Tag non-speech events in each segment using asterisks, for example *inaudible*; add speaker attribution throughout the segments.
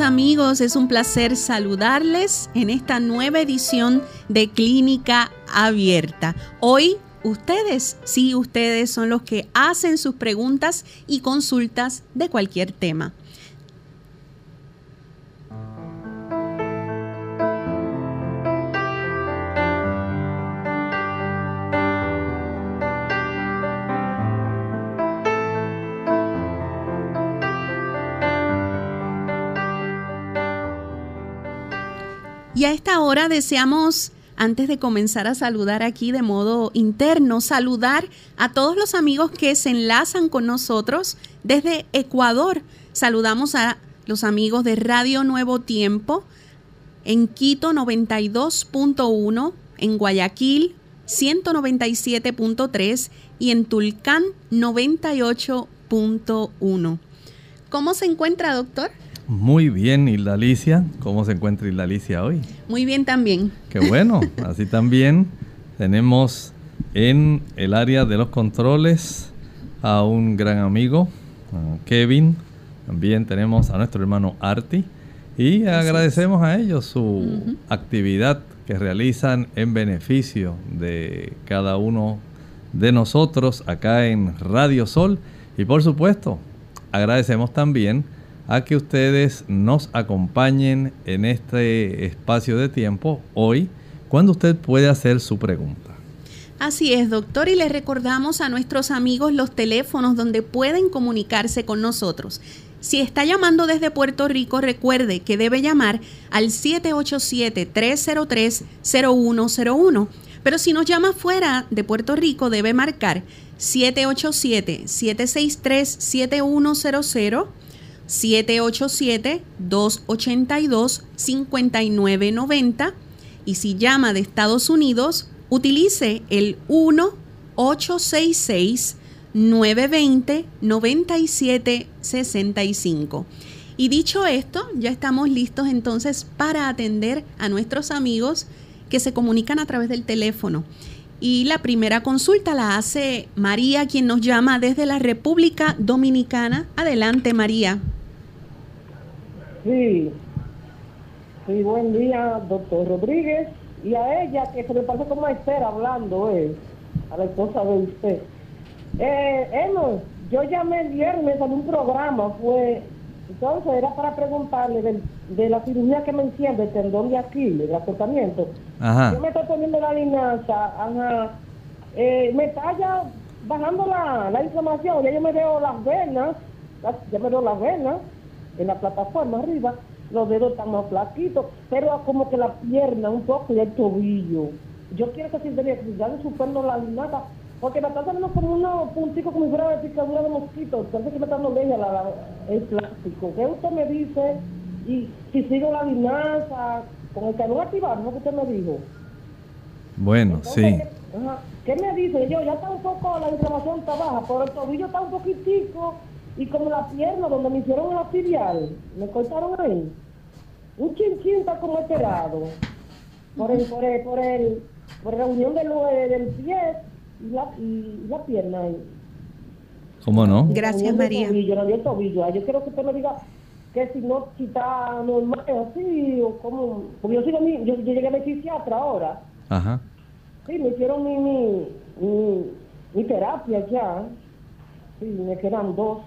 Speaker 1: Amigos, es un placer saludarles en esta nueva edición de Clínica Abierta. Hoy ustedes, sí, ustedes son los que hacen sus preguntas y consultas de cualquier tema. Y a esta hora deseamos, antes de comenzar a saludar aquí de modo interno, saludar a todos los amigos que se enlazan con nosotros desde Ecuador. Saludamos a los amigos de Radio Nuevo Tiempo en Quito 92.1, en Guayaquil 197.3 y en Tulcán 98.1. ¿Cómo se encuentra, doctor?
Speaker 2: Muy bien, Hilda Alicia. ¿Cómo se encuentra Hilda Alicia hoy?
Speaker 1: Muy bien también.
Speaker 2: Qué bueno. *laughs* Así también tenemos en el área de los controles a un gran amigo, Kevin. También tenemos a nuestro hermano Arti. Y agradecemos a ellos su actividad que realizan en beneficio de cada uno de nosotros acá en Radio Sol. Y por supuesto, agradecemos también a que ustedes nos acompañen en este espacio de tiempo hoy, cuando usted puede hacer su pregunta.
Speaker 1: Así es, doctor, y le recordamos a nuestros amigos los teléfonos donde pueden comunicarse con nosotros. Si está llamando desde Puerto Rico, recuerde que debe llamar al 787-303-0101. Pero si nos llama fuera de Puerto Rico, debe marcar 787-763-7100 787-282-5990 y si llama de Estados Unidos, utilice el 1-866-920-9765. Y dicho esto, ya estamos listos entonces para atender a nuestros amigos que se comunican a través del teléfono. Y la primera consulta la hace María, quien nos llama desde la República Dominicana. Adelante, María.
Speaker 3: Sí, sí, buen día, doctor Rodríguez. Y a ella, que se me parece como a Esther hablando, eh, a la esposa de usted. Eh, yo llamé el viernes en un programa, fue, entonces era para preguntarle de, la cirugía que me enciende, el tendón de Aquiles, el acortamiento. Yo me estoy poniendo la linaza, ajá, eh, me está ya bajando la, la inflamación, ya yo me veo las venas, ya me veo las venas, en la plataforma arriba, los dedos están más flaquitos, pero como que la pierna un poco y el tobillo. Yo quiero que si ya le superno la linata, porque me está dando como unos punticos como si fuera de picadura de mosquitos, parece que me está dando leña la, el plástico. ¿Qué usted me dice? Y si sigo la linaza, con el calor activado, ¿no que usted me dijo?
Speaker 2: Bueno, sí.
Speaker 3: ¿Qué me dice? Yo ya está un poco, la inflamación está baja, pero el tobillo está un poquitico y como la pierna donde me hicieron la filial, me cortaron ahí. Un chinchín está como alterado. Por el, por el, por el, por la unión del, del pie y la, y la pierna ahí.
Speaker 2: ¿Cómo no?
Speaker 1: Gracias, María.
Speaker 3: Tobillo, no el tobillo. Yo quiero que usted me diga que si no, si está normal así, o como. Porque yo, sigo mi, yo, yo llegué a mi psiquiatra ahora.
Speaker 2: Ajá.
Speaker 3: Sí, me hicieron mi, mi, mi, mi terapia ya. Sí, me quedan dos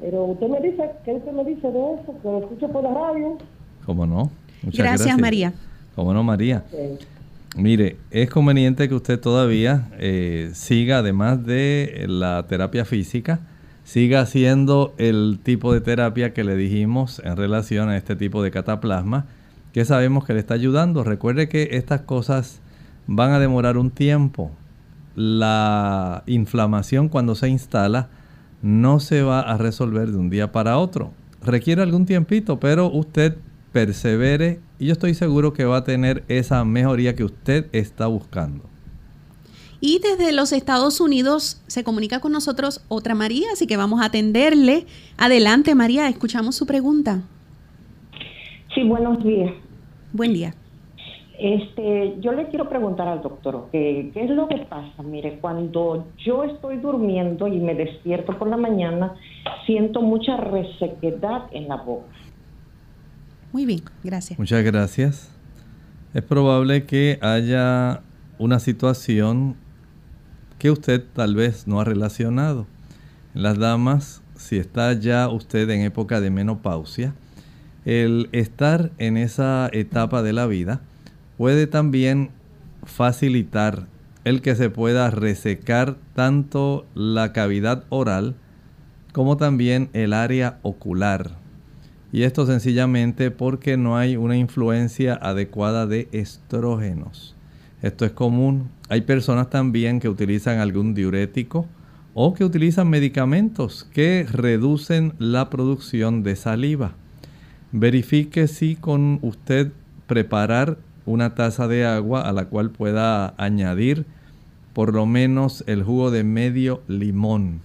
Speaker 3: Pero usted me dice, ¿qué usted me dice de eso? Que lo escucho por la radio.
Speaker 2: ¿Cómo no?
Speaker 1: Muchas gracias, María.
Speaker 2: ¿Cómo no, María? Mire, es conveniente que usted todavía eh, siga, además de la terapia física, siga haciendo el tipo de terapia que le dijimos en relación a este tipo de cataplasma, que sabemos que le está ayudando. Recuerde que estas cosas van a demorar un tiempo. La inflamación cuando se instala no se va a resolver de un día para otro. Requiere algún tiempito, pero usted persevere y yo estoy seguro que va a tener esa mejoría que usted está buscando.
Speaker 1: Y desde los Estados Unidos se comunica con nosotros otra María, así que vamos a atenderle. Adelante María, escuchamos su pregunta.
Speaker 4: Sí, buenos días.
Speaker 1: Buen día.
Speaker 4: Este, yo le quiero preguntar al doctor, ¿qué, ¿qué es lo que pasa? Mire, cuando yo estoy durmiendo y me despierto por la mañana, siento mucha resequedad en la boca.
Speaker 1: Muy bien, gracias.
Speaker 2: Muchas gracias. Es probable que haya una situación que usted tal vez no ha relacionado. las damas, si está ya usted en época de menopausia, el estar en esa etapa de la vida puede también facilitar el que se pueda resecar tanto la cavidad oral como también el área ocular. Y esto sencillamente porque no hay una influencia adecuada de estrógenos. Esto es común. Hay personas también que utilizan algún diurético o que utilizan medicamentos que reducen la producción de saliva. Verifique si con usted preparar una taza de agua a la cual pueda añadir por lo menos el jugo de medio limón.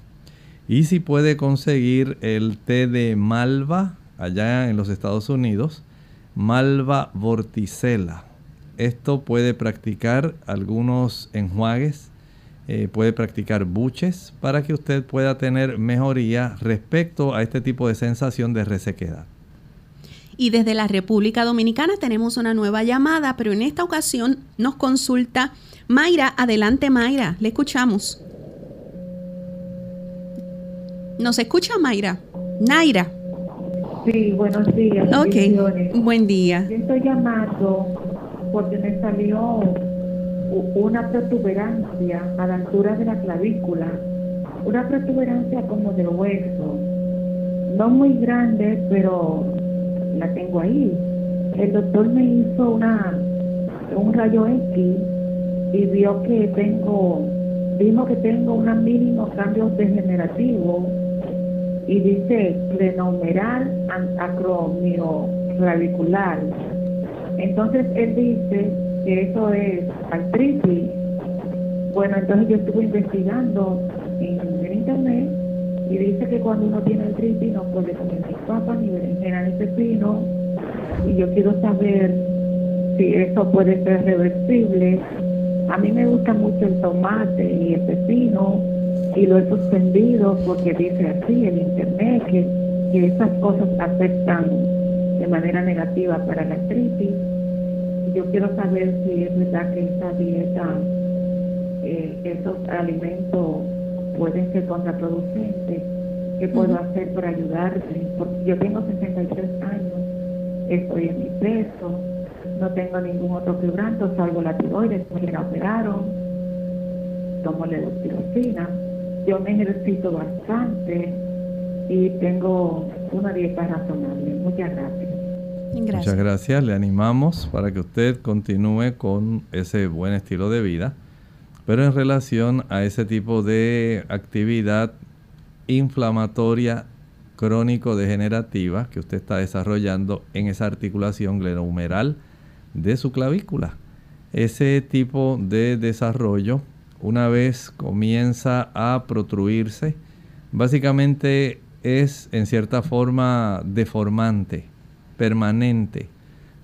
Speaker 2: Y si puede conseguir el té de malva allá en los Estados Unidos, malva vorticela esto puede practicar algunos enjuagues, eh, puede practicar buches para que usted pueda tener mejoría respecto a este tipo de sensación de resequedad.
Speaker 1: Y desde la República Dominicana tenemos una nueva llamada, pero en esta ocasión nos consulta Mayra. Adelante Mayra, le escuchamos. ¿Nos escucha Mayra? Naira.
Speaker 5: Sí, buenos días.
Speaker 1: Ok, buen día.
Speaker 5: Yo estoy llamando porque me salió una protuberancia a la altura de la clavícula, una protuberancia como del hueso, no muy grande, pero la tengo ahí. El doctor me hizo una un rayo X y vio que tengo, vimos que tengo un mínimo cambio degenerativo y dice plenomeral acromio clavicular entonces él dice que eso es artritis. Bueno, entonces yo estuve investigando en, internet y dice que cuando uno tiene artritis no puede comer ni papa, ni berenjena, ni pepino. Y yo quiero saber si eso puede ser reversible. A mí me gusta mucho el tomate y el pepino y lo he suspendido porque dice así en internet que, que esas cosas afectan de manera negativa para la artritis. Yo quiero saber si es verdad que esta dieta, eh, esos alimentos pueden ser contraproducentes. ¿Qué puedo hacer para ayudarte? Porque yo tengo 63 años, estoy en mi peso, no tengo ningún otro quebranto, salvo la tiroides, me la operaron, tomo levotiratina, yo me ejercito bastante y tengo una dieta razonable. Muchas gracias.
Speaker 2: Muchas gracias. Le animamos para que usted continúe con ese buen estilo de vida. Pero en relación a ese tipo de actividad inflamatoria crónico-degenerativa que usted está desarrollando en esa articulación glenohumeral de su clavícula. Ese tipo de desarrollo, una vez comienza a protruirse, básicamente es en cierta forma deformante permanente.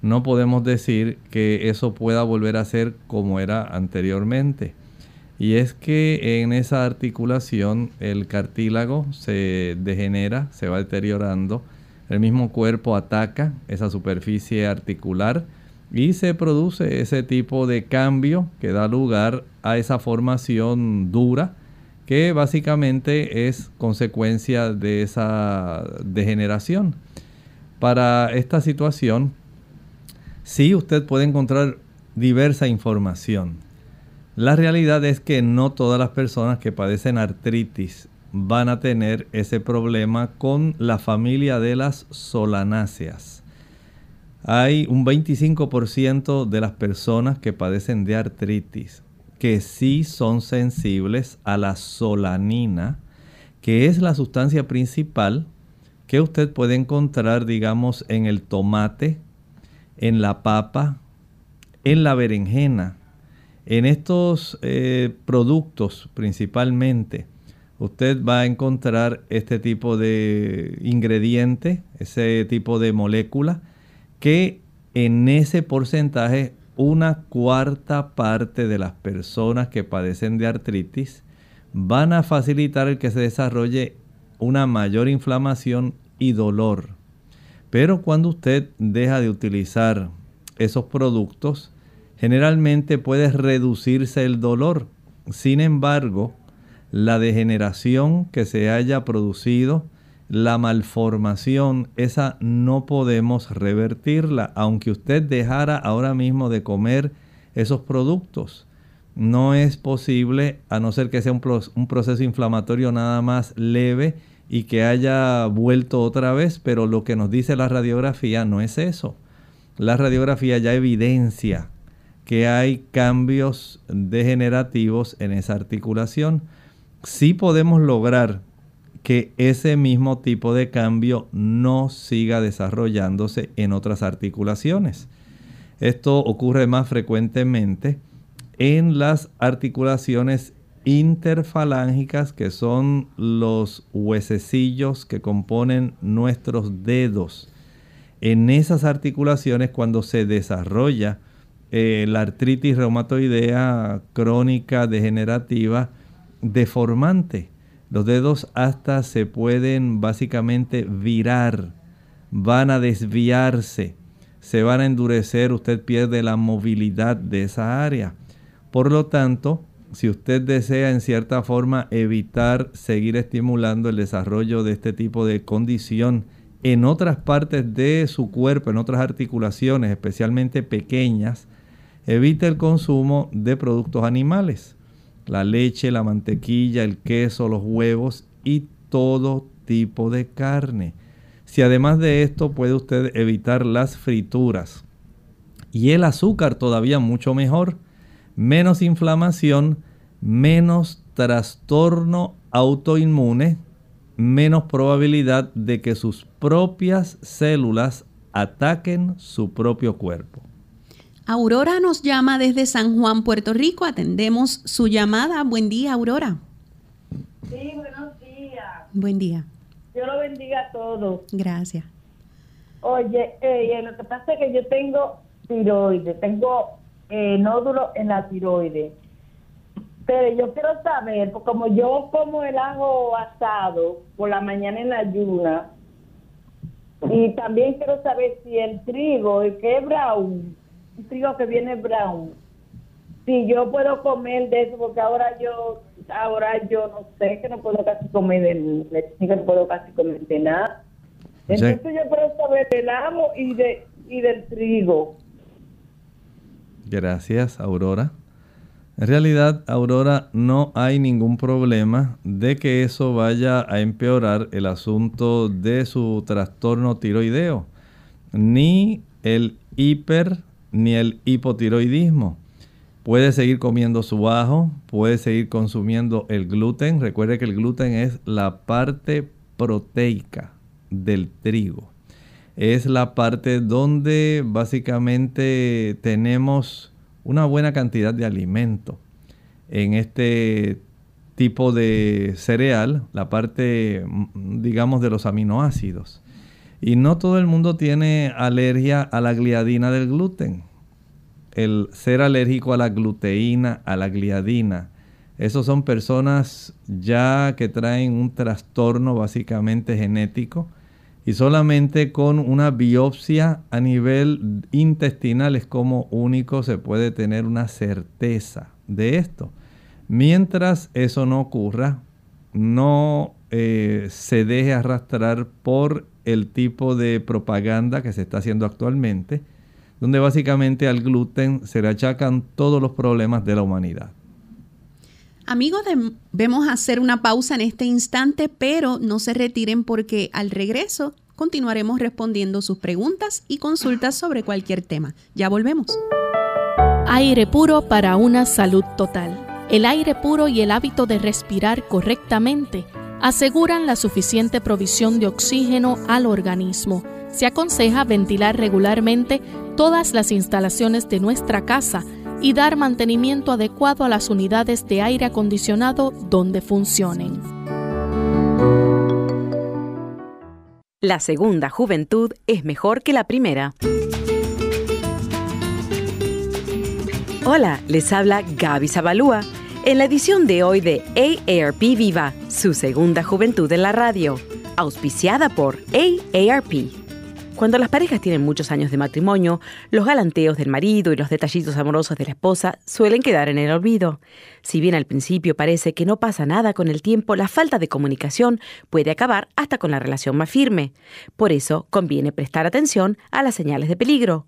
Speaker 2: No podemos decir que eso pueda volver a ser como era anteriormente. Y es que en esa articulación el cartílago se degenera, se va deteriorando, el mismo cuerpo ataca esa superficie articular y se produce ese tipo de cambio que da lugar a esa formación dura que básicamente es consecuencia de esa degeneración. Para esta situación, sí usted puede encontrar diversa información. La realidad es que no todas las personas que padecen artritis van a tener ese problema con la familia de las solanáceas. Hay un 25% de las personas que padecen de artritis que sí son sensibles a la solanina, que es la sustancia principal que usted puede encontrar, digamos, en el tomate, en la papa, en la berenjena, en estos eh, productos principalmente. Usted va a encontrar este tipo de ingrediente, ese tipo de molécula, que en ese porcentaje una cuarta parte de las personas que padecen de artritis van a facilitar el que se desarrolle una mayor inflamación y dolor. Pero cuando usted deja de utilizar esos productos, generalmente puede reducirse el dolor. Sin embargo, la degeneración que se haya producido la malformación, esa no podemos revertirla, aunque usted dejara ahora mismo de comer esos productos. No es posible, a no ser que sea un, un proceso inflamatorio nada más leve y que haya vuelto otra vez, pero lo que nos dice la radiografía no es eso. La radiografía ya evidencia que hay cambios degenerativos en esa articulación. Sí podemos lograr que ese mismo tipo de cambio no siga desarrollándose en otras articulaciones. Esto ocurre más frecuentemente en las articulaciones interfalángicas, que son los huesecillos que componen nuestros dedos. En esas articulaciones, cuando se desarrolla eh, la artritis reumatoidea crónica degenerativa deformante, los dedos hasta se pueden básicamente virar, van a desviarse, se van a endurecer, usted pierde la movilidad de esa área. Por lo tanto, si usted desea en cierta forma evitar seguir estimulando el desarrollo de este tipo de condición en otras partes de su cuerpo, en otras articulaciones, especialmente pequeñas, evite el consumo de productos animales la leche, la mantequilla, el queso, los huevos y todo tipo de carne. Si además de esto puede usted evitar las frituras y el azúcar todavía mucho mejor, menos inflamación, menos trastorno autoinmune, menos probabilidad de que sus propias células ataquen su propio cuerpo.
Speaker 1: Aurora nos llama desde San Juan, Puerto Rico. Atendemos su llamada. Buen día, Aurora.
Speaker 3: Sí, buenos días.
Speaker 1: Buen día.
Speaker 3: Dios lo bendiga a todos.
Speaker 1: Gracias.
Speaker 3: Oye, eh, lo que pasa es que yo tengo tiroides, tengo eh, nódulos en la tiroides. Pero yo quiero saber, pues como yo como el ajo asado por la mañana en la ayuna, y también quiero saber si el trigo, el que es brown, trigo que viene brown. Si yo puedo comer de eso, porque ahora yo, ahora yo no sé que no puedo casi comer del no puedo casi comer de nada. Entonces yo puedo saber del amo y de y del trigo.
Speaker 2: Gracias, Aurora. En realidad, Aurora, no hay ningún problema de que eso vaya a empeorar el asunto de su trastorno tiroideo, ni el hiper ni el hipotiroidismo. Puede seguir comiendo su ajo, puede seguir consumiendo el gluten. Recuerde que el gluten es la parte proteica del trigo. Es la parte donde básicamente tenemos una buena cantidad de alimento. En este tipo de cereal, la parte, digamos, de los aminoácidos. Y no todo el mundo tiene alergia a la gliadina del gluten. El ser alérgico a la gluteína, a la gliadina, esos son personas ya que traen un trastorno básicamente genético y solamente con una biopsia a nivel intestinal es como único se puede tener una certeza de esto. Mientras eso no ocurra, no eh, se deje arrastrar por el tipo de propaganda que se está haciendo actualmente, donde básicamente al gluten se le achacan todos los problemas de la humanidad.
Speaker 1: Amigos, debemos hacer una pausa en este instante, pero no se retiren porque al regreso continuaremos respondiendo sus preguntas y consultas sobre cualquier tema. Ya volvemos.
Speaker 6: Aire puro para una salud total. El aire puro y el hábito de respirar correctamente aseguran la suficiente provisión de oxígeno al organismo. Se aconseja ventilar regularmente todas las instalaciones de nuestra casa y dar mantenimiento adecuado a las unidades de aire acondicionado donde funcionen.
Speaker 7: La segunda juventud es mejor que la primera. Hola, les habla Gaby Zabalúa en la edición de hoy de AARP Viva, su segunda juventud en la radio, auspiciada por AARP. Cuando las parejas tienen muchos años de matrimonio, los galanteos del marido y los detallitos amorosos de la esposa suelen quedar en el olvido. Si bien al principio parece que no pasa nada con el tiempo, la falta de comunicación puede acabar hasta con la relación más firme. Por eso conviene prestar atención a las señales de peligro.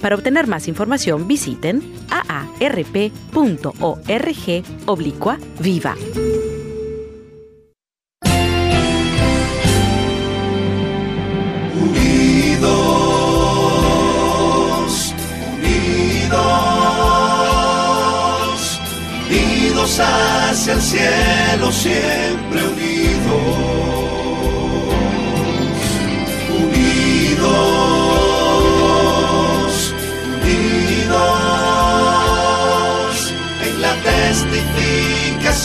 Speaker 7: Para obtener más información visiten aarp.org oblicua viva.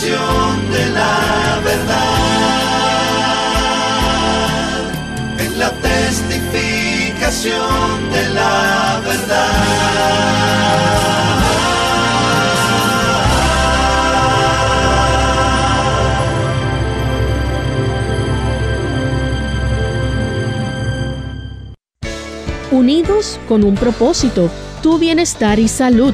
Speaker 8: De la verdad, la testificación de la verdad.
Speaker 6: Unidos con un propósito, tu bienestar y salud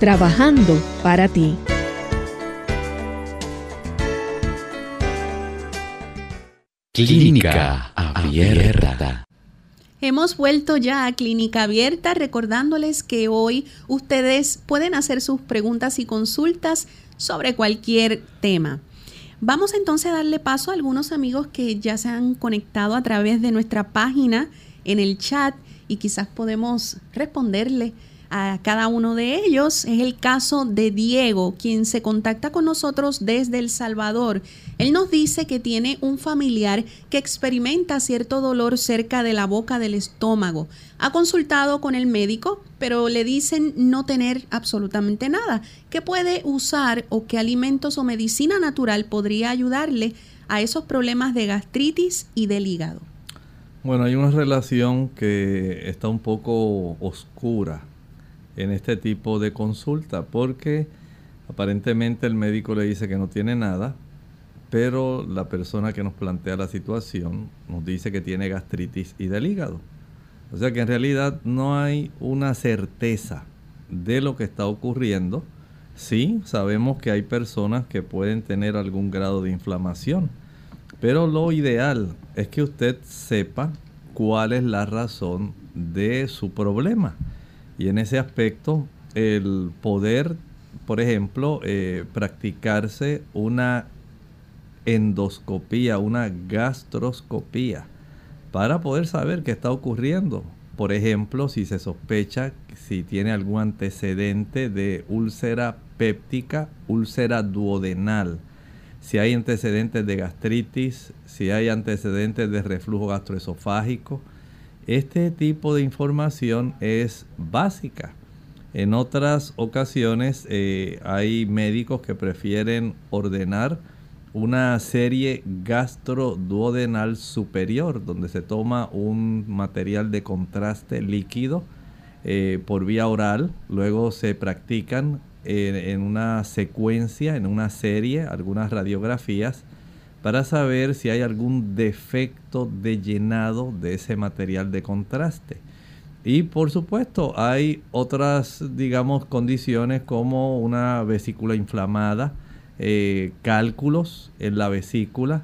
Speaker 6: trabajando para ti.
Speaker 9: Clínica Abierta.
Speaker 1: Hemos vuelto ya a Clínica Abierta recordándoles que hoy ustedes pueden hacer sus preguntas y consultas sobre cualquier tema. Vamos entonces a darle paso a algunos amigos que ya se han conectado a través de nuestra página en el chat y quizás podemos responderle a cada uno de ellos. Es el caso de Diego, quien se contacta con nosotros desde El Salvador. Él nos dice que tiene un familiar que experimenta cierto dolor cerca de la boca del estómago. Ha consultado con el médico, pero le dicen no tener absolutamente nada. ¿Qué puede usar o qué alimentos o medicina natural podría ayudarle a esos problemas de gastritis y del hígado?
Speaker 2: Bueno, hay una relación que está un poco oscura en este tipo de consulta porque aparentemente el médico le dice que no tiene nada, pero la persona que nos plantea la situación nos dice que tiene gastritis y del hígado. O sea que en realidad no hay una certeza de lo que está ocurriendo. Sí, sabemos que hay personas que pueden tener algún grado de inflamación, pero lo ideal es que usted sepa cuál es la razón de su problema. Y en ese aspecto, el poder, por ejemplo, eh, practicarse una endoscopía, una gastroscopía, para poder saber qué está ocurriendo. Por ejemplo, si se sospecha si tiene algún antecedente de úlcera péptica, úlcera duodenal, si hay antecedentes de gastritis, si hay antecedentes de reflujo gastroesofágico. Este tipo de información es básica. En otras ocasiones eh, hay médicos que prefieren ordenar una serie gastroduodenal superior, donde se toma un material de contraste líquido eh, por vía oral, luego se practican en una secuencia, en una serie, algunas radiografías para saber si hay algún defecto de llenado de ese material de contraste. Y por supuesto hay otras, digamos, condiciones como una vesícula inflamada, eh, cálculos en la vesícula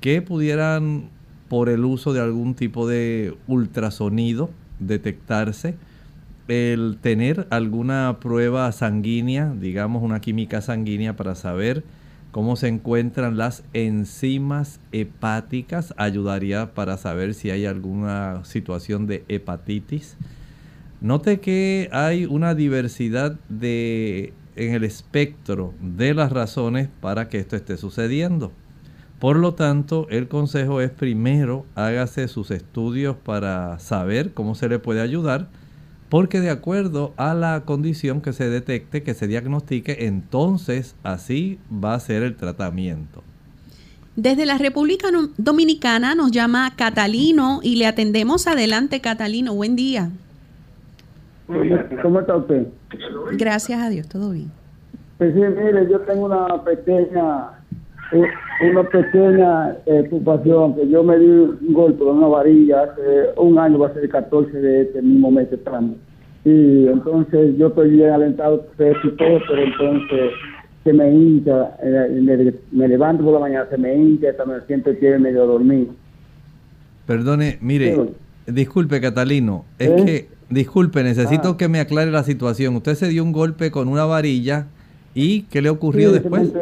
Speaker 2: que pudieran por el uso de algún tipo de ultrasonido detectarse, el tener alguna prueba sanguínea, digamos una química sanguínea para saber cómo se encuentran las enzimas hepáticas, ayudaría para saber si hay alguna situación de hepatitis. Note que hay una diversidad de en el espectro de las razones para que esto esté sucediendo. Por lo tanto, el consejo es primero hágase sus estudios para saber cómo se le puede ayudar, porque de acuerdo a la condición que se detecte, que se diagnostique, entonces así va a ser el tratamiento.
Speaker 1: Desde la República Dominicana nos llama Catalino y le atendemos. Adelante, Catalino. Buen día.
Speaker 10: ¿Cómo está usted?
Speaker 1: Gracias a Dios, todo bien.
Speaker 10: Pues sí, mire, yo tengo una pequeña, una pequeña eh, preocupación, que yo me di un golpe con una varilla hace un año, va a ser el 14 de este mismo mes que estamos. Y entonces yo estoy bien alentado todo, pero entonces se me hincha, eh, me, levanto por la mañana, se me hincha, hasta me siento que medio dormido.
Speaker 2: Perdone, mire, disculpe Catalino, es ¿Eh? que Disculpe, necesito ah. que me aclare la situación. Usted se dio un golpe con una varilla y ¿qué le ocurrió después?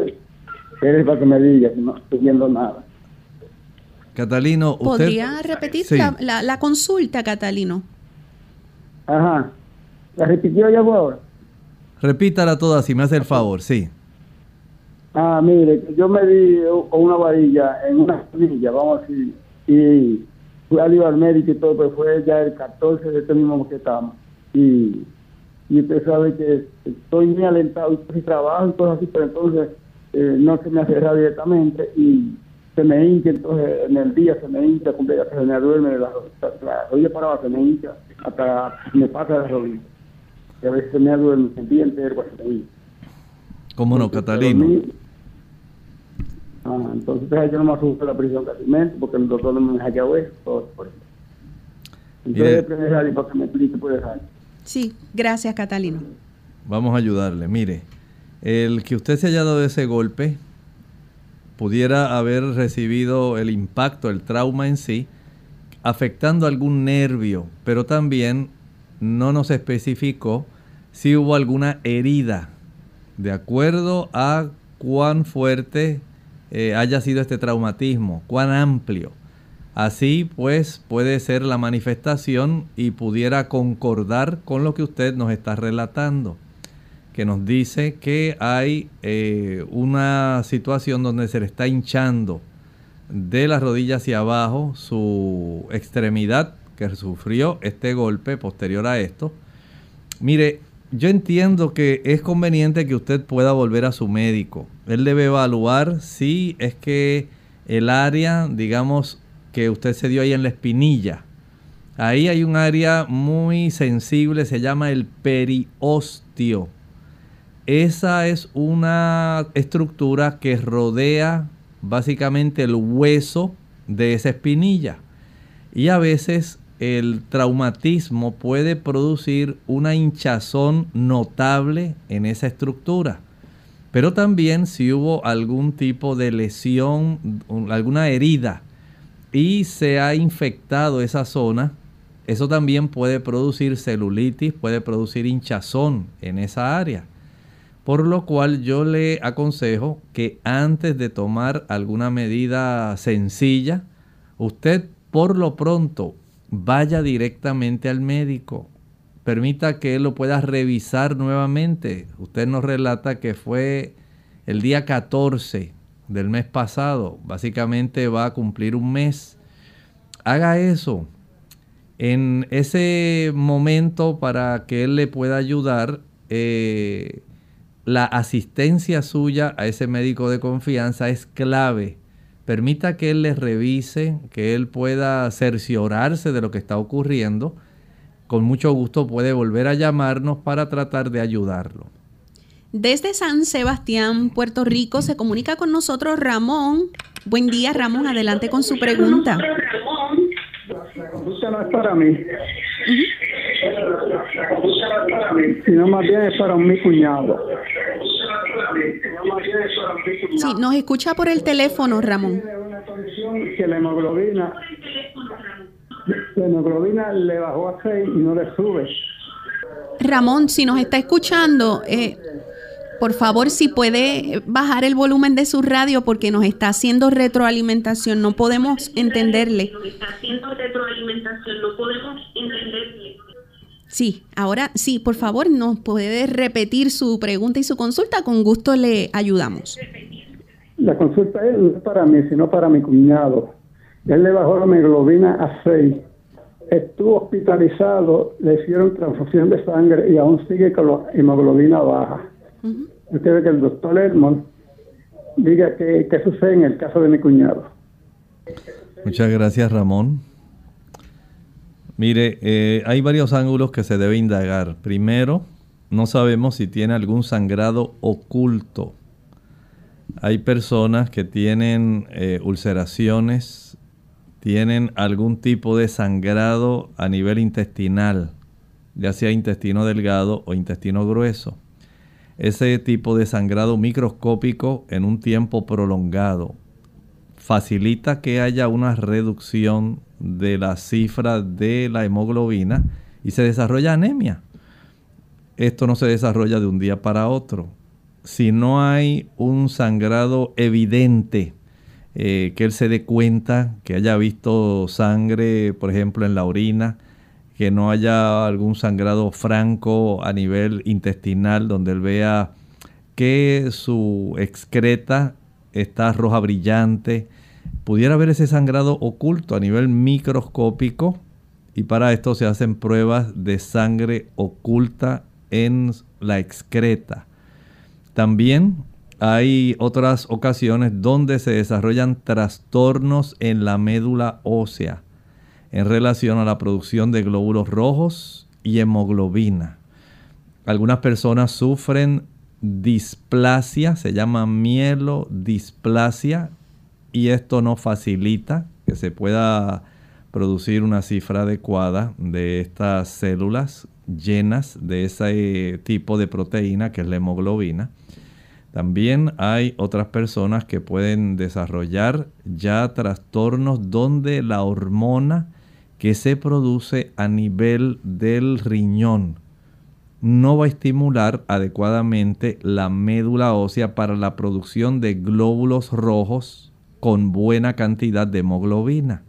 Speaker 10: Es para que me diga, no estoy viendo nada.
Speaker 2: Catalino, ¿usted...
Speaker 1: ¿podría repetir la, consulta, Catalino?
Speaker 10: Ajá. ¿La repitió ya ahora?
Speaker 2: Repítala toda si me hace el favor, sí.
Speaker 10: Ah, mire, yo me di con una varilla en una varilla, vamos a decir, y fui al al médico y todo, pero fue ya el 14 de este mismo que estamos. Y, y usted sabe que estoy muy alentado y trabajo y cosas así, pero entonces eh, no se me hace directamente y se me hincha, entonces en el día se me hincha, se me duerme, la, la rodilla para abajo se me hincha, hasta me pasa la rodilla. Y a veces se me duerme el día entero, se me
Speaker 2: ¿Cómo no, Catalino?
Speaker 10: Ah, entonces yo no me asusto la prisión casi porque el doctor no me deja que eso, todo por eso. Entonces, para que me explique, puede dejar.
Speaker 1: Sí, gracias Catalino.
Speaker 2: Vamos a ayudarle. Mire, el que usted se haya dado ese golpe pudiera haber recibido el impacto, el trauma en sí, afectando algún nervio, pero también no nos especificó si hubo alguna herida, de acuerdo a cuán fuerte eh, haya sido este traumatismo, cuán amplio. Así pues puede ser la manifestación y pudiera concordar con lo que usted nos está relatando, que nos dice que hay eh, una situación donde se le está hinchando de la rodilla hacia abajo su extremidad que sufrió este golpe posterior a esto. Mire, yo entiendo que es conveniente que usted pueda volver a su médico. Él debe evaluar si es que el área, digamos, que usted se dio ahí en la espinilla, ahí hay un área muy sensible, se llama el periostio. Esa es una estructura que rodea básicamente el hueso de esa espinilla. Y a veces el traumatismo puede producir una hinchazón notable en esa estructura. Pero también si hubo algún tipo de lesión, alguna herida y se ha infectado esa zona, eso también puede producir celulitis, puede producir hinchazón en esa área. Por lo cual yo le aconsejo que antes de tomar alguna medida sencilla, usted por lo pronto vaya directamente al médico. Permita que él lo pueda revisar nuevamente. Usted nos relata que fue el día 14 del mes pasado. Básicamente va a cumplir un mes. Haga eso. En ese momento para que él le pueda ayudar, eh, la asistencia suya a ese médico de confianza es clave permita que él le revise, que él pueda cerciorarse de lo que está ocurriendo. Con mucho gusto puede volver a llamarnos para tratar de ayudarlo.
Speaker 1: Desde San Sebastián, Puerto Rico, se comunica con nosotros Ramón. Buen día, Ramón. Adelante con su pregunta.
Speaker 10: La consulta no es para mí. Sino más bien es para mi cuñado.
Speaker 1: Sí, nos escucha por el teléfono, Ramón.
Speaker 10: Que la hemoglobina, la hemoglobina le bajó a 6 y no le sube.
Speaker 1: Ramón, si nos está escuchando, eh, por favor, si puede bajar el volumen de su radio porque nos está haciendo retroalimentación, no podemos entenderle. Nos está haciendo retroalimentación, no podemos entenderle. Sí, ahora sí, por favor, nos puede repetir su pregunta y su consulta, con gusto le ayudamos.
Speaker 10: La consulta es no para mí, sino para mi cuñado. Él le bajó la hemoglobina a 6. Estuvo hospitalizado, le hicieron transfusión de sangre y aún sigue con la hemoglobina baja. Usted ve que el doctor Edmond diga qué sucede en el caso de mi cuñado.
Speaker 2: Muchas gracias, Ramón. Mire, eh, hay varios ángulos que se debe indagar. Primero, no sabemos si tiene algún sangrado oculto. Hay personas que tienen eh, ulceraciones, tienen algún tipo de sangrado a nivel intestinal, ya sea intestino delgado o intestino grueso. Ese tipo de sangrado microscópico en un tiempo prolongado facilita que haya una reducción de la cifra de la hemoglobina y se desarrolla anemia. Esto no se desarrolla de un día para otro. Si no hay un sangrado evidente, eh, que él se dé cuenta, que haya visto sangre, por ejemplo, en la orina, que no haya algún sangrado franco a nivel intestinal, donde él vea que su excreta está roja brillante, pudiera haber ese sangrado oculto a nivel microscópico y para esto se hacen pruebas de sangre oculta en la excreta. También hay otras ocasiones donde se desarrollan trastornos en la médula ósea en relación a la producción de glóbulos rojos y hemoglobina. Algunas personas sufren displasia, se llama mielodisplasia, y esto no facilita que se pueda producir una cifra adecuada de estas células llenas de ese tipo de proteína que es la hemoglobina. También hay otras personas que pueden desarrollar ya trastornos donde la hormona que se produce a nivel del riñón no va a estimular adecuadamente la médula ósea para la producción de glóbulos rojos con buena cantidad de hemoglobina.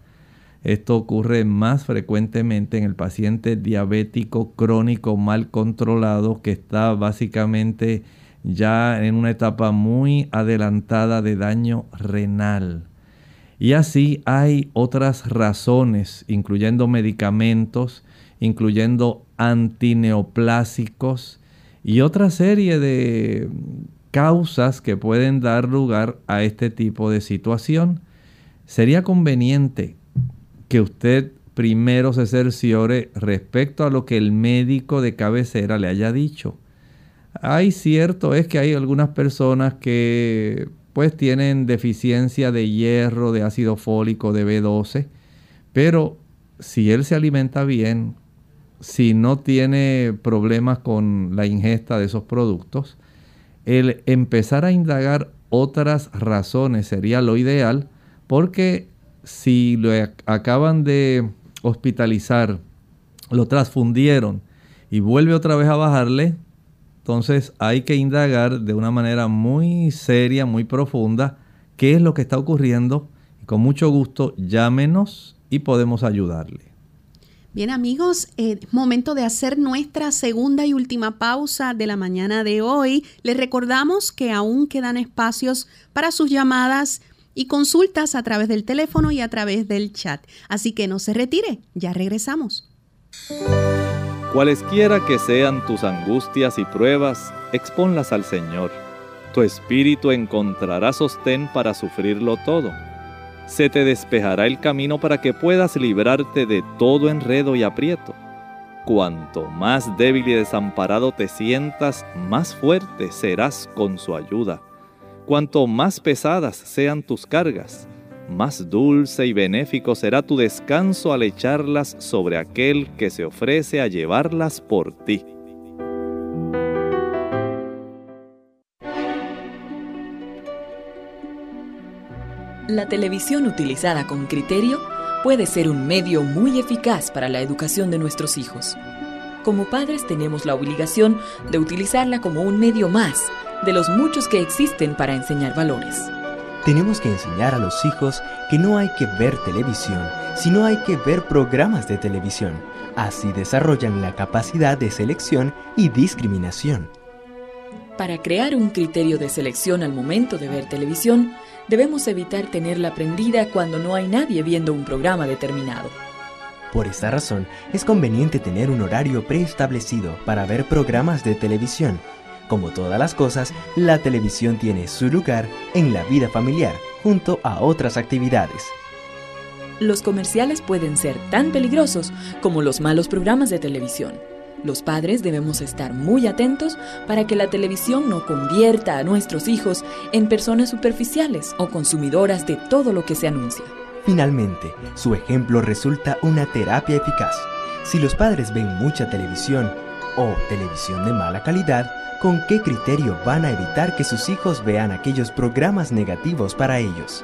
Speaker 2: Esto ocurre más frecuentemente en el paciente diabético crónico mal controlado que está básicamente ya en una etapa muy adelantada de daño renal. Y así hay otras razones, incluyendo medicamentos, incluyendo antineoplásicos y otra serie de causas que pueden dar lugar a este tipo de situación. Sería conveniente que usted primero se cerciore respecto a lo que el médico de cabecera le haya dicho. Hay cierto es que hay algunas personas que pues tienen deficiencia de hierro, de ácido fólico, de B12, pero si él se alimenta bien, si no tiene problemas con la ingesta de esos productos, el empezar a indagar otras razones sería lo ideal, porque si lo acaban de hospitalizar, lo transfundieron y vuelve otra vez a bajarle, entonces hay que indagar de una manera muy seria, muy profunda, qué es lo que está ocurriendo. Con mucho gusto llámenos y podemos ayudarle.
Speaker 1: Bien amigos, eh, momento de hacer nuestra segunda y última pausa de la mañana de hoy. Les recordamos que aún quedan espacios para sus llamadas y consultas a través del teléfono y a través del chat. Así que no se retire, ya regresamos.
Speaker 11: Cualesquiera que sean tus angustias y pruebas, exponlas al Señor. Tu espíritu encontrará sostén para sufrirlo todo. Se te despejará el camino para que puedas librarte de todo enredo y aprieto. Cuanto más débil y desamparado te sientas, más fuerte serás con su ayuda. Cuanto más pesadas sean tus cargas, más dulce y benéfico será tu descanso al echarlas sobre aquel que se ofrece a llevarlas por ti.
Speaker 12: La televisión utilizada con criterio puede ser un medio muy eficaz para la educación de nuestros hijos. Como padres tenemos la obligación de utilizarla como un medio más de los muchos que existen para enseñar valores.
Speaker 13: Tenemos que enseñar a los hijos que no hay que ver televisión, sino hay que ver programas de televisión. Así desarrollan la capacidad de selección y discriminación.
Speaker 12: Para crear un criterio de selección al momento de ver televisión, debemos evitar tenerla prendida cuando no hay nadie viendo un programa determinado.
Speaker 13: Por esta razón, es conveniente tener un horario preestablecido para ver programas de televisión como todas las cosas, la televisión tiene su lugar en la vida familiar junto a otras actividades.
Speaker 12: Los comerciales pueden ser tan peligrosos como los malos programas de televisión. Los padres debemos estar muy atentos para que la televisión no convierta a nuestros hijos en personas superficiales o consumidoras de todo lo que se anuncia.
Speaker 13: Finalmente, su ejemplo resulta una terapia eficaz. Si los padres ven mucha televisión o televisión de mala calidad, ¿Con qué criterio van a evitar que sus hijos vean aquellos programas negativos para ellos?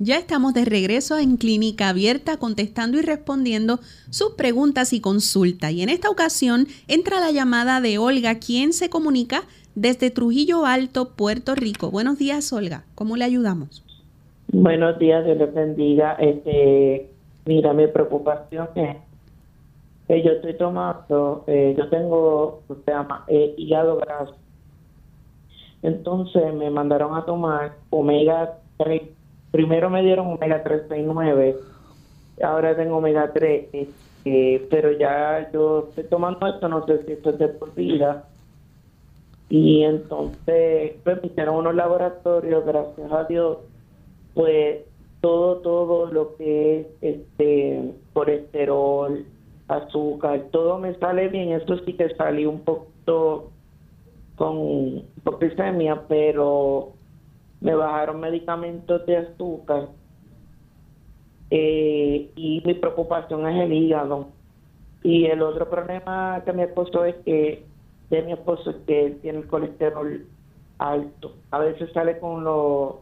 Speaker 1: Ya estamos de regreso en Clínica Abierta contestando y respondiendo sus preguntas y consultas. Y en esta ocasión entra la llamada de Olga, quien se comunica desde Trujillo Alto, Puerto Rico. Buenos días, Olga. ¿Cómo le ayudamos?
Speaker 14: Buenos días, Dios les bendiga. Este, mira, mi preocupación es que yo estoy tomando, eh, yo tengo, se llama eh, hígado graso. Entonces me mandaron a tomar omega 3. Primero me dieron omega 369, ahora tengo omega 3, eh, pero ya yo estoy tomando esto, no sé si esto es de por vida. Y entonces pues, me hicieron unos laboratorios, gracias a Dios, pues todo, todo lo que es este colesterol, azúcar, todo me sale bien. Esto sí que salí un poquito con hipoglicemia, pero me bajaron medicamentos de azúcar. Eh, y mi preocupación es el hígado. Y el otro problema que me esposo es que, de mi esposo, es que él tiene el colesterol alto. A veces sale con los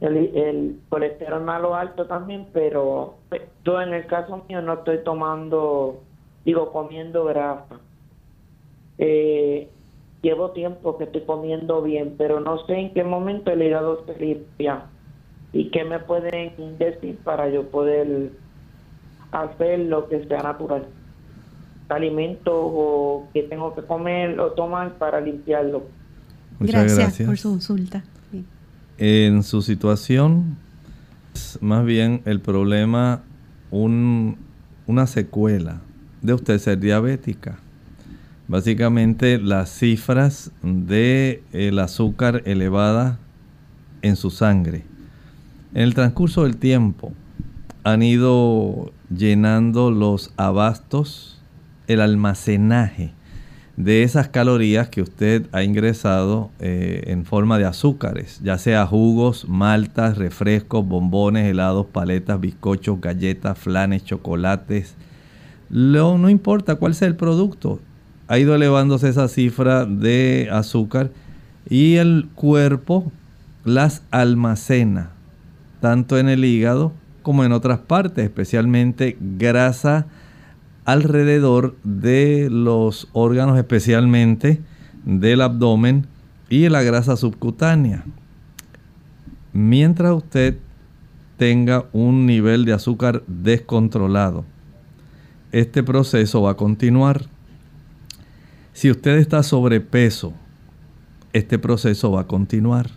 Speaker 14: el, el colesterol malo alto también, pero pues, yo en el caso mío no estoy tomando, digo, comiendo grasa. Eh, llevo tiempo que estoy comiendo bien, pero no sé en qué momento el hígado se limpia y qué me pueden decir para yo poder hacer lo que sea natural. Alimentos o que tengo que comer o tomar para limpiarlo.
Speaker 1: gracias por su consulta.
Speaker 2: En su situación, más bien el problema, un una secuela de usted ser diabética. Básicamente las cifras de el azúcar elevada en su sangre. En el transcurso del tiempo han ido llenando los abastos, el almacenaje de esas calorías que usted ha ingresado eh, en forma de azúcares, ya sea jugos, maltas, refrescos, bombones, helados, paletas, bizcochos, galletas, flanes, chocolates. Lo, no importa cuál sea el producto, ha ido elevándose esa cifra de azúcar y el cuerpo las almacena, tanto en el hígado como en otras partes, especialmente grasa alrededor de los órganos, especialmente del abdomen y la grasa subcutánea. Mientras usted tenga un nivel de azúcar descontrolado, este proceso va a continuar. Si usted está sobrepeso, este proceso va a continuar.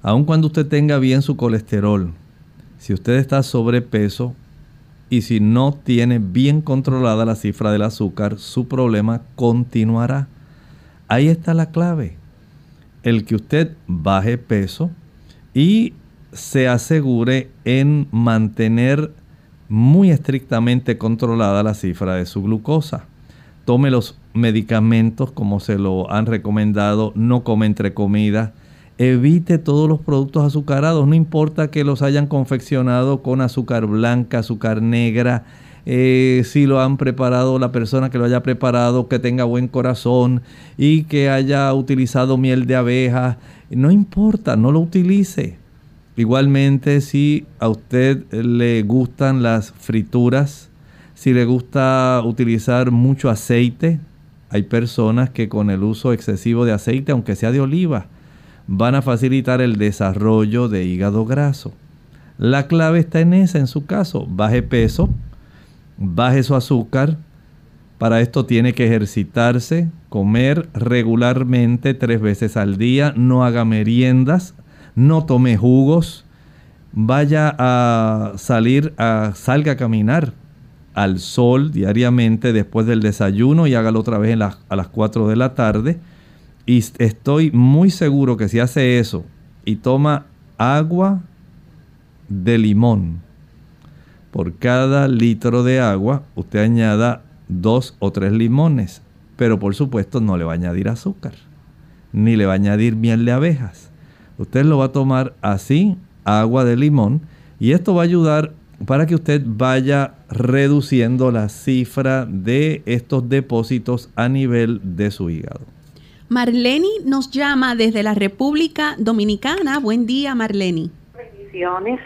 Speaker 2: Aun cuando usted tenga bien su colesterol, si usted está sobrepeso y si no tiene bien controlada la cifra del azúcar, su problema continuará. Ahí está la clave. El que usted baje peso y se asegure en mantener muy estrictamente controlada la cifra de su glucosa. Tome los medicamentos como se lo han recomendado, no come entre comidas evite todos los productos azucarados, no importa que los hayan confeccionado con azúcar blanca, azúcar negra, eh, si lo han preparado la persona que lo haya preparado, que tenga buen corazón y que haya utilizado miel de abeja, no importa, no lo utilice. Igualmente si a usted le gustan las frituras, si le gusta utilizar mucho aceite, hay personas que con el uso excesivo de aceite, aunque sea de oliva, van a facilitar el desarrollo de hígado graso. La clave está en esa, en su caso. Baje peso, baje su azúcar. Para esto tiene que ejercitarse, comer regularmente tres veces al día, no haga meriendas, no tome jugos, vaya a salir, a, salga a caminar al sol diariamente después del desayuno y hágalo otra vez a las 4 de la tarde y estoy muy seguro que si hace eso y toma agua de limón, por cada litro de agua usted añada dos o tres limones. Pero por supuesto no le va a añadir azúcar, ni le va a añadir miel de abejas. Usted lo va a tomar así, agua de limón, y esto va a ayudar para que usted vaya reduciendo la cifra de estos depósitos a nivel de su hígado.
Speaker 1: Marleni nos llama desde la República Dominicana. Buen día, Marleni.
Speaker 15: Bendiciones.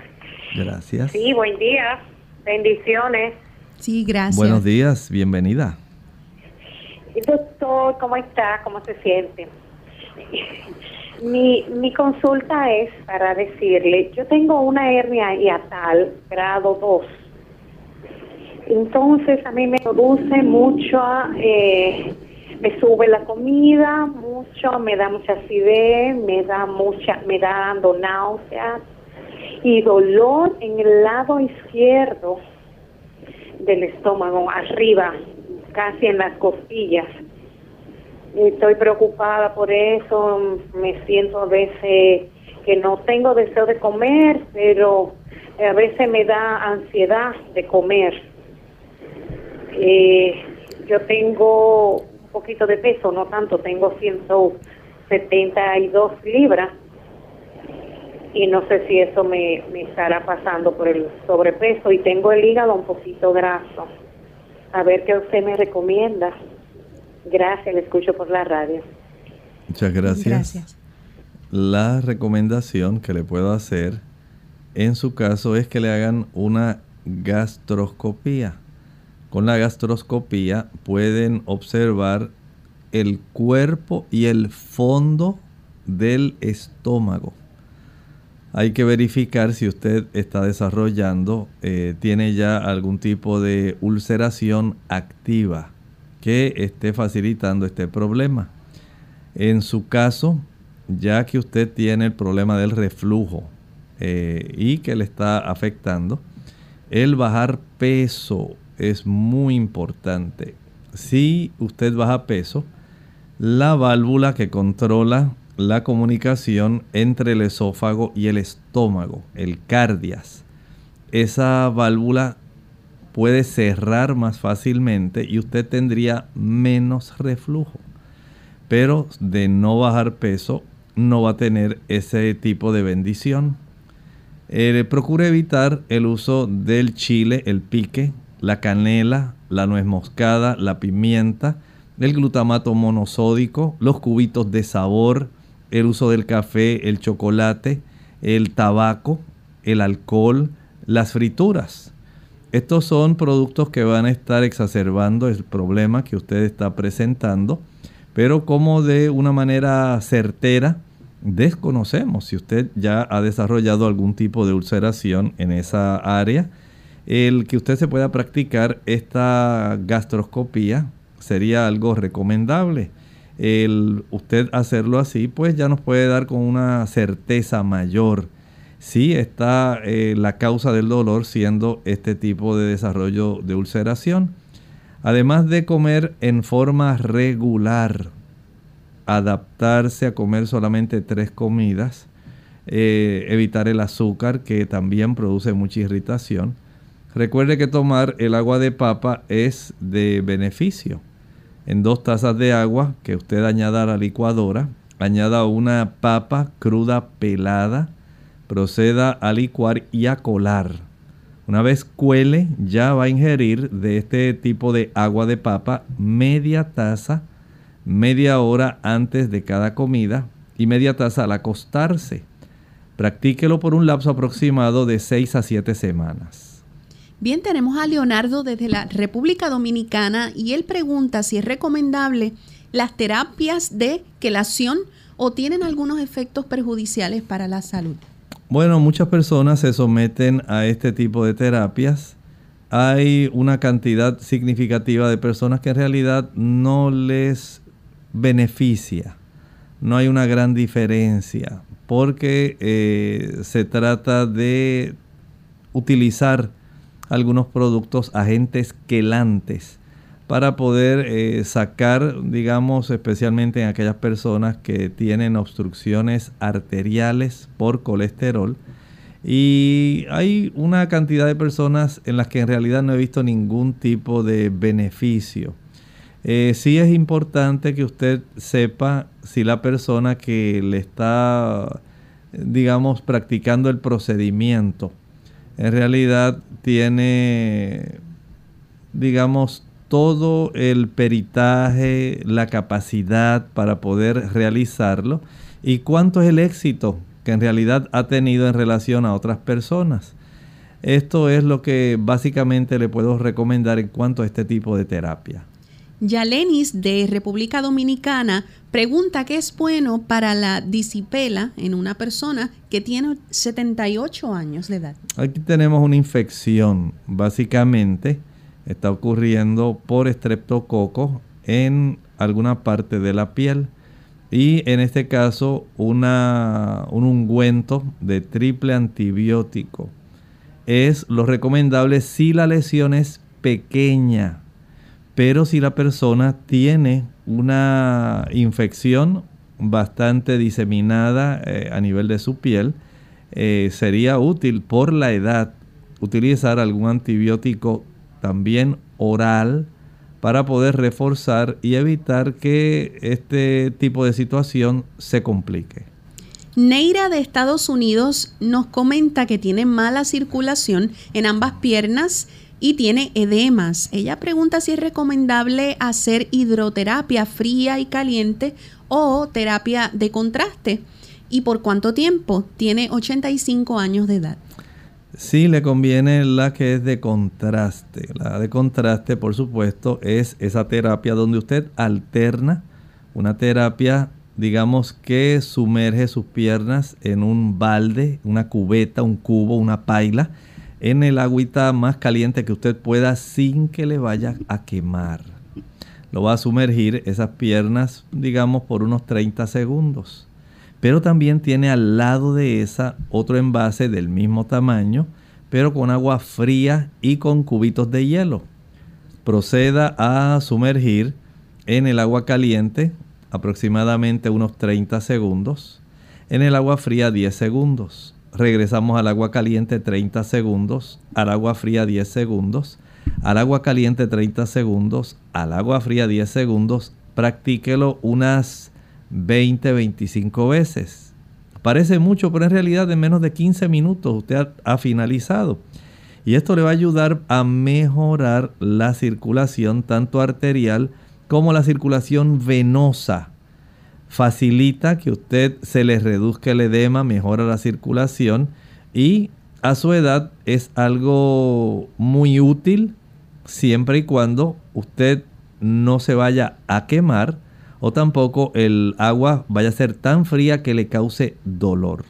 Speaker 2: Gracias.
Speaker 15: Sí, buen día. Bendiciones.
Speaker 1: Sí, gracias.
Speaker 2: Buenos días, bienvenida.
Speaker 15: Doctor, ¿cómo está? ¿Cómo se siente? Mi, mi consulta es para decirle, yo tengo una hernia hiatal grado 2. Entonces a mí me produce mucho eh, me sube la comida mucho, me da mucha acidez, me da mucha, me da dando náuseas y dolor en el lado izquierdo del estómago, arriba, casi en las costillas. Estoy preocupada por eso, me siento a veces que no tengo deseo de comer, pero a veces me da ansiedad de comer. Eh, yo tengo poquito de peso, no tanto, tengo 172 libras y no sé si eso me, me estará pasando por el sobrepeso y tengo el hígado un poquito graso. A ver qué usted me recomienda. Gracias, le escucho por la radio.
Speaker 2: Muchas gracias. gracias. La recomendación que le puedo hacer en su caso es que le hagan una gastroscopía. Con la gastroscopía pueden observar el cuerpo y el fondo del estómago. Hay que verificar si usted está desarrollando, eh, tiene ya algún tipo de ulceración activa que esté facilitando este problema. En su caso, ya que usted tiene el problema del reflujo eh, y que le está afectando, el bajar peso es muy importante. Si usted baja peso, la válvula que controla la comunicación entre el esófago y el estómago, el cardias, esa válvula puede cerrar más fácilmente y usted tendría menos reflujo. Pero de no bajar peso, no va a tener ese tipo de bendición. Eh, procure evitar el uso del chile, el pique, la canela, la nuez moscada, la pimienta, el glutamato monosódico, los cubitos de sabor, el uso del café, el chocolate, el tabaco, el alcohol, las frituras. Estos son productos que van a estar exacerbando el problema que usted está presentando, pero como de una manera certera, desconocemos si usted ya ha desarrollado algún tipo de ulceración en esa área. El que usted se pueda practicar esta gastroscopía sería algo recomendable. El usted hacerlo así, pues ya nos puede dar con una certeza mayor si está eh, la causa del dolor siendo este tipo de desarrollo de ulceración. Además de comer en forma regular, adaptarse a comer solamente tres comidas, eh, evitar el azúcar que también produce mucha irritación. Recuerde que tomar el agua de papa es de beneficio. En dos tazas de agua que usted añada a la licuadora, añada una papa cruda pelada, proceda a licuar y a colar. Una vez cuele, ya va a ingerir de este tipo de agua de papa media taza media hora antes de cada comida y media taza al acostarse. Practíquelo por un lapso aproximado de 6 a 7 semanas.
Speaker 1: Bien, tenemos a Leonardo desde la República Dominicana y él pregunta si es recomendable las terapias de quelación o tienen algunos efectos perjudiciales para la salud.
Speaker 2: Bueno, muchas personas se someten a este tipo de terapias hay una cantidad significativa de personas que en realidad no les beneficia. No hay una gran diferencia porque eh, se trata de utilizar algunos productos agentes quelantes para poder eh, sacar, digamos, especialmente en aquellas personas que tienen obstrucciones arteriales por colesterol. Y hay una cantidad de personas en las que en realidad no he visto ningún tipo de beneficio. Eh, sí es importante que usted sepa si la persona que le está, digamos, practicando el procedimiento, en realidad tiene, digamos, todo el peritaje, la capacidad para poder realizarlo y cuánto es el éxito que en realidad ha tenido en relación a otras personas. Esto es lo que básicamente le puedo recomendar en cuanto a este tipo de terapia.
Speaker 1: Yalenis de República Dominicana pregunta qué es bueno para la disipela en una persona que tiene 78 años de edad.
Speaker 2: Aquí tenemos una infección, básicamente está ocurriendo por estreptococo en alguna parte de la piel. Y en este caso una, un ungüento de triple antibiótico. Es lo recomendable si la lesión es pequeña pero si la persona tiene una infección bastante diseminada eh, a nivel de su piel, eh, sería útil por la edad utilizar algún antibiótico también oral para poder reforzar y evitar que este tipo de situación se complique.
Speaker 1: Neira de Estados Unidos nos comenta que tiene mala circulación en ambas piernas y tiene edemas. Ella pregunta si es recomendable hacer hidroterapia fría y caliente o terapia de contraste y por cuánto tiempo. Tiene 85 años de edad.
Speaker 2: Sí, le conviene la que es de contraste. La de contraste, por supuesto, es esa terapia donde usted alterna una terapia, digamos, que sumerge sus piernas en un balde, una cubeta, un cubo, una paila en el agüita más caliente que usted pueda sin que le vaya a quemar. Lo va a sumergir esas piernas, digamos, por unos 30 segundos. Pero también tiene al lado de esa otro envase del mismo tamaño, pero con agua fría y con cubitos de hielo. proceda a sumergir en el agua caliente aproximadamente unos 30 segundos, en el agua fría 10 segundos. Regresamos al agua caliente 30 segundos, al agua fría 10 segundos, al agua caliente 30 segundos, al agua fría 10 segundos. Practíquelo unas 20-25 veces. Parece mucho, pero en realidad en menos de 15 minutos usted ha, finalizado. Y esto le va a ayudar a mejorar la circulación tanto arterial como la circulación venosa. Facilita que usted se le reduzca el edema, mejora la circulación y a su edad es algo muy útil siempre y cuando usted no se vaya a quemar o tampoco el agua vaya a ser tan fría que le cause dolor.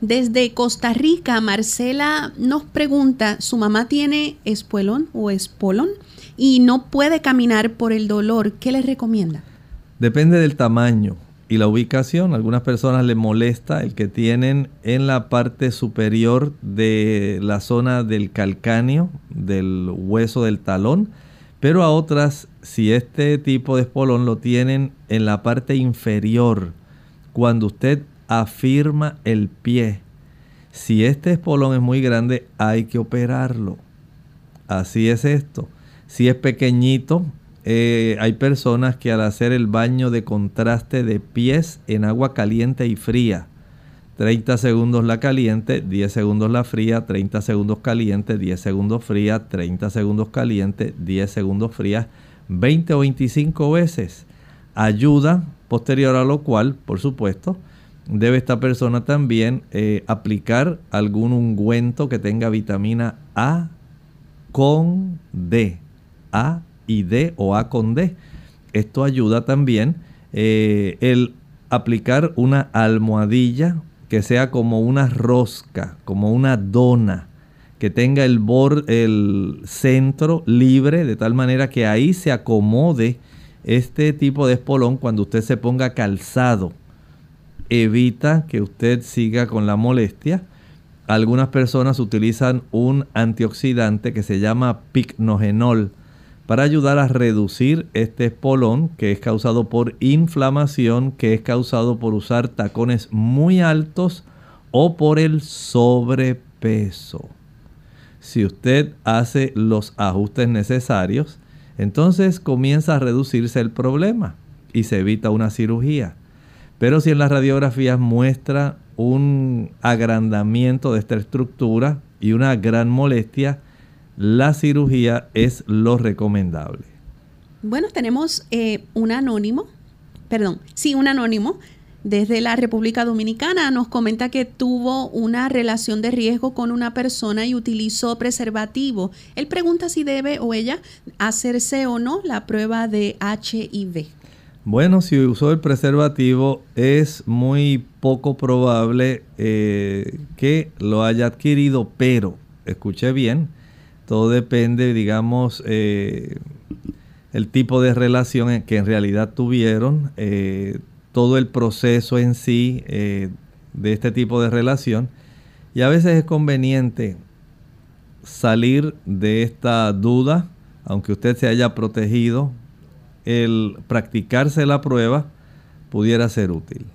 Speaker 1: Desde Costa Rica, Marcela nos pregunta, su mamá tiene espuelón o espolón y no puede caminar por el dolor. ¿Qué le recomienda?
Speaker 2: Depende del tamaño y la ubicación. Algunas personas les molesta el que tienen en la parte superior de la zona del calcáneo, del hueso del talón, pero a otras, si este tipo de espolón lo tienen en la parte inferior, cuando usted afirma el pie, si este espolón es muy grande, hay que operarlo. Así es esto. Si es pequeñito, eh, hay personas que al hacer el baño de contraste de pies en agua caliente y fría, 30 segundos la caliente, 10 segundos la fría, 30 segundos caliente, 10 segundos fría, 30 segundos caliente, 10 segundos fría, 20 o 25 veces. Ayuda, posterior a lo cual, por supuesto, debe esta persona también eh, aplicar algún ungüento que tenga vitamina A con D. A y D o A con D. Esto ayuda también eh, el aplicar una almohadilla que sea como una rosca, como una dona, que tenga el, borde, el centro libre de tal manera que ahí se acomode este tipo de espolón cuando usted se ponga calzado. Evita que usted siga con la molestia. Algunas personas utilizan un antioxidante que se llama picnogenol para ayudar a reducir este espolón que es causado por inflamación, que es causado por usar tacones muy altos o por el sobrepeso. Si usted hace los ajustes necesarios, entonces comienza a reducirse el problema y se evita una cirugía. Pero si en las radiografías muestra un agrandamiento de esta estructura y una gran molestia, la cirugía es lo recomendable.
Speaker 1: Bueno, tenemos eh, un anónimo, perdón, sí, un anónimo desde la República Dominicana nos comenta que tuvo una relación de riesgo con una persona y utilizó preservativo. Él pregunta si debe o ella hacerse o no la prueba de HIV.
Speaker 2: Bueno, si usó el preservativo es muy poco probable eh, que lo haya adquirido, pero escuche bien, todo depende, digamos, eh, el tipo de relación que en realidad tuvieron, eh, todo el proceso en sí eh, de este tipo de relación. Y a veces es conveniente salir de esta duda, aunque usted se haya protegido, el practicarse la prueba pudiera ser útil.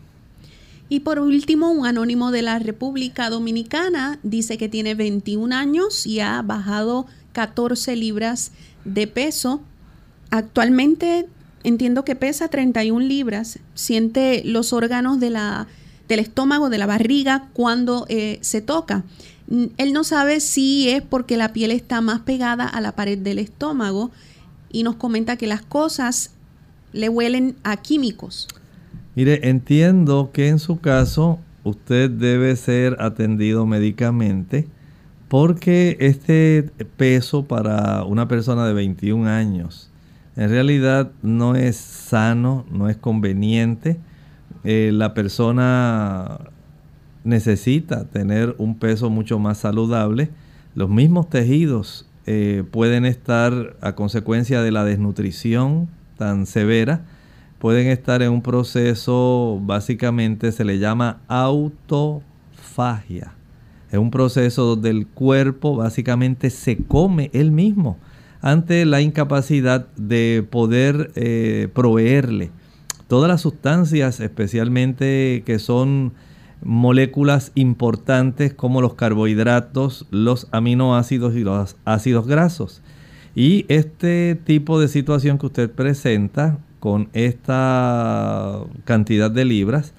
Speaker 1: Y por último, un anónimo de la República Dominicana dice que tiene 21 años y ha bajado 14 libras de peso. Actualmente entiendo que pesa 31 libras. Siente los órganos del estómago, de la barriga cuando eh, se toca. Él no sabe si es porque la piel está más pegada a la pared del estómago y nos comenta que las cosas le huelen a químicos.
Speaker 2: Mire, entiendo que en su caso usted debe ser atendido médicamente porque este peso para una persona de 21 años en realidad no es sano, no es conveniente. Eh, la persona necesita tener un peso mucho más saludable. Los mismos tejidos eh, pueden estar a consecuencia de la desnutrición tan severa pueden estar en un proceso, básicamente se le llama autofagia. Es un proceso donde el cuerpo básicamente se come él mismo. ante la incapacidad de poder eh, proveerle todas las sustancias, especialmente que son moléculas importantes como los carbohidratos, los aminoácidos y los ácidos grasos. Y este tipo de situación que usted presenta con esta cantidad de libras,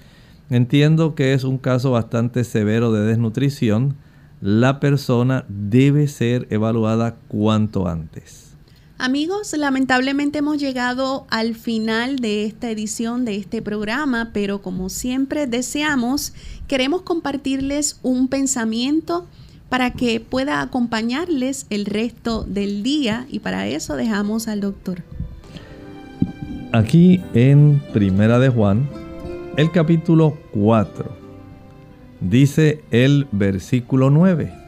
Speaker 2: entiendo que es un caso bastante severo de desnutrición. La persona debe ser evaluada cuanto antes.
Speaker 1: Amigos, lamentablemente hemos llegado al final de esta edición de este programa, pero como siempre deseamos, queremos compartirles un pensamiento para que pueda acompañarles el resto del día y para eso dejamos al doctor.
Speaker 2: Aquí en Primera de Juan, el capítulo 4, dice el versículo 9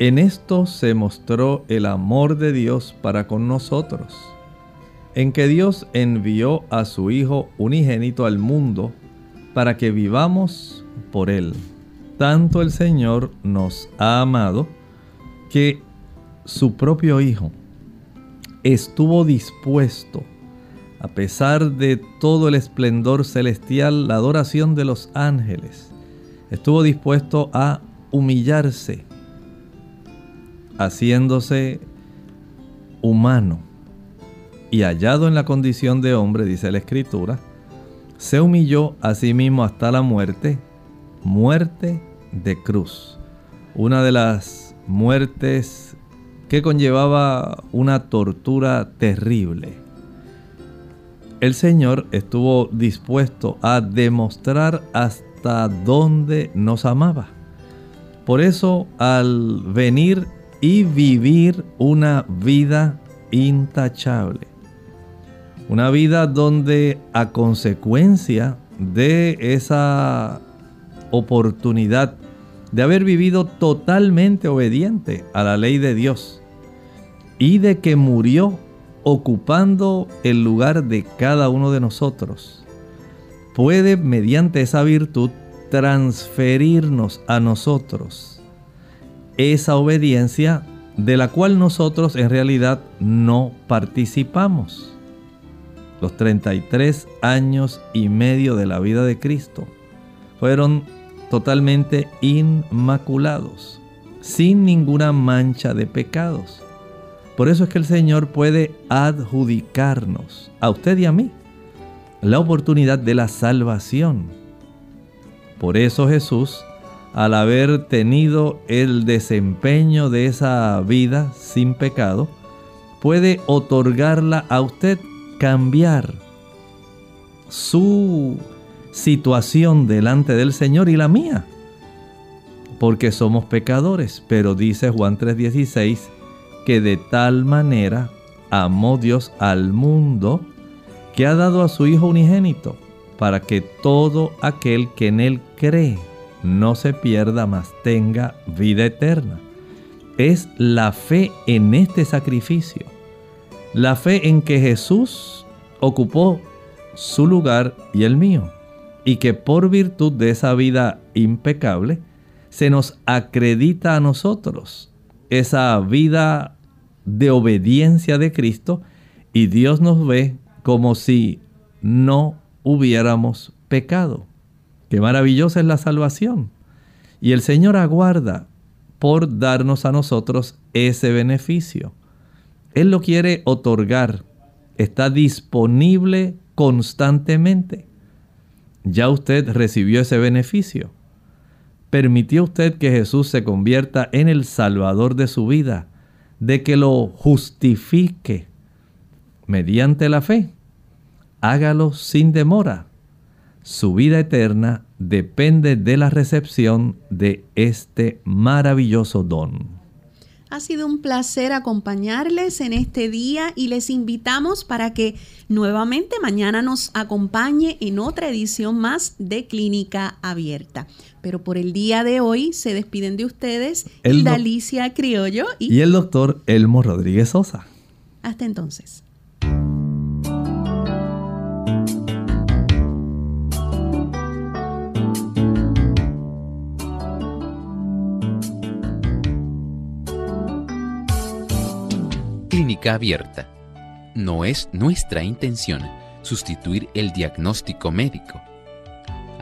Speaker 2: en esto se mostró el amor de Dios para con nosotros, en que Dios envió a su Hijo unigénito al mundo para que vivamos por Él. Tanto el Señor nos ha amado que su propio Hijo estuvo dispuesto, a pesar de todo el esplendor celestial, la adoración de los ángeles, estuvo dispuesto a humillarse haciéndose humano y hallado en la condición de hombre, dice la escritura, se humilló a sí mismo hasta la muerte, muerte de cruz. Una de las muertes que conllevaba una tortura terrible. El Señor estuvo dispuesto a demostrar hasta dónde nos amaba. Por eso al venir y vivir una vida intachable. Una vida donde a consecuencia de esa oportunidad de haber vivido totalmente obediente a la ley de Dios y de que murió ocupando el lugar de cada uno de nosotros, puede mediante esa virtud transferirnos a nosotros esa obediencia de la cual nosotros en realidad no participamos. Los 33 años y medio de la vida de Cristo fueron totalmente inmaculados, sin ninguna mancha de pecados. Por eso es que el Señor puede adjudicarnos, a usted y a mí, la oportunidad de la salvación. Por eso Jesús al haber tenido el desempeño de esa vida sin pecado, puede otorgarla a usted, cambiar su situación delante del Señor y la mía. Porque somos pecadores, pero dice Juan 3:16 que de tal manera amó Dios al mundo que ha dado a su Hijo unigénito, para que todo aquel que en Él cree no se pierda, mas tenga vida eterna. Es la fe en este sacrificio. La fe en que Jesús ocupó su lugar y el mío. Y que por virtud de esa vida impecable, se nos acredita a nosotros esa vida de obediencia de Cristo y Dios nos ve como si no hubiéramos pecado. Qué maravillosa es la salvación. Y el Señor aguarda por darnos a nosotros ese beneficio. Él lo quiere otorgar. Está disponible constantemente. Ya usted recibió ese beneficio. ¿Permitió usted que Jesús se convierta en el Salvador de su vida? De que lo justifique mediante la fe. Hágalo sin demora su vida eterna depende de la recepción de este maravilloso don.
Speaker 1: Ha sido un placer acompañarles en este día y les invitamos para que nuevamente mañana nos acompañe en otra edición más de Clínica Abierta. Pero por el día de hoy se despiden de ustedes Hilda Alicia Criollo
Speaker 2: y el doctor Elmo Rodríguez Sosa.
Speaker 1: Hasta entonces.
Speaker 9: clínica abierta. No es nuestra intención sustituir el diagnóstico médico.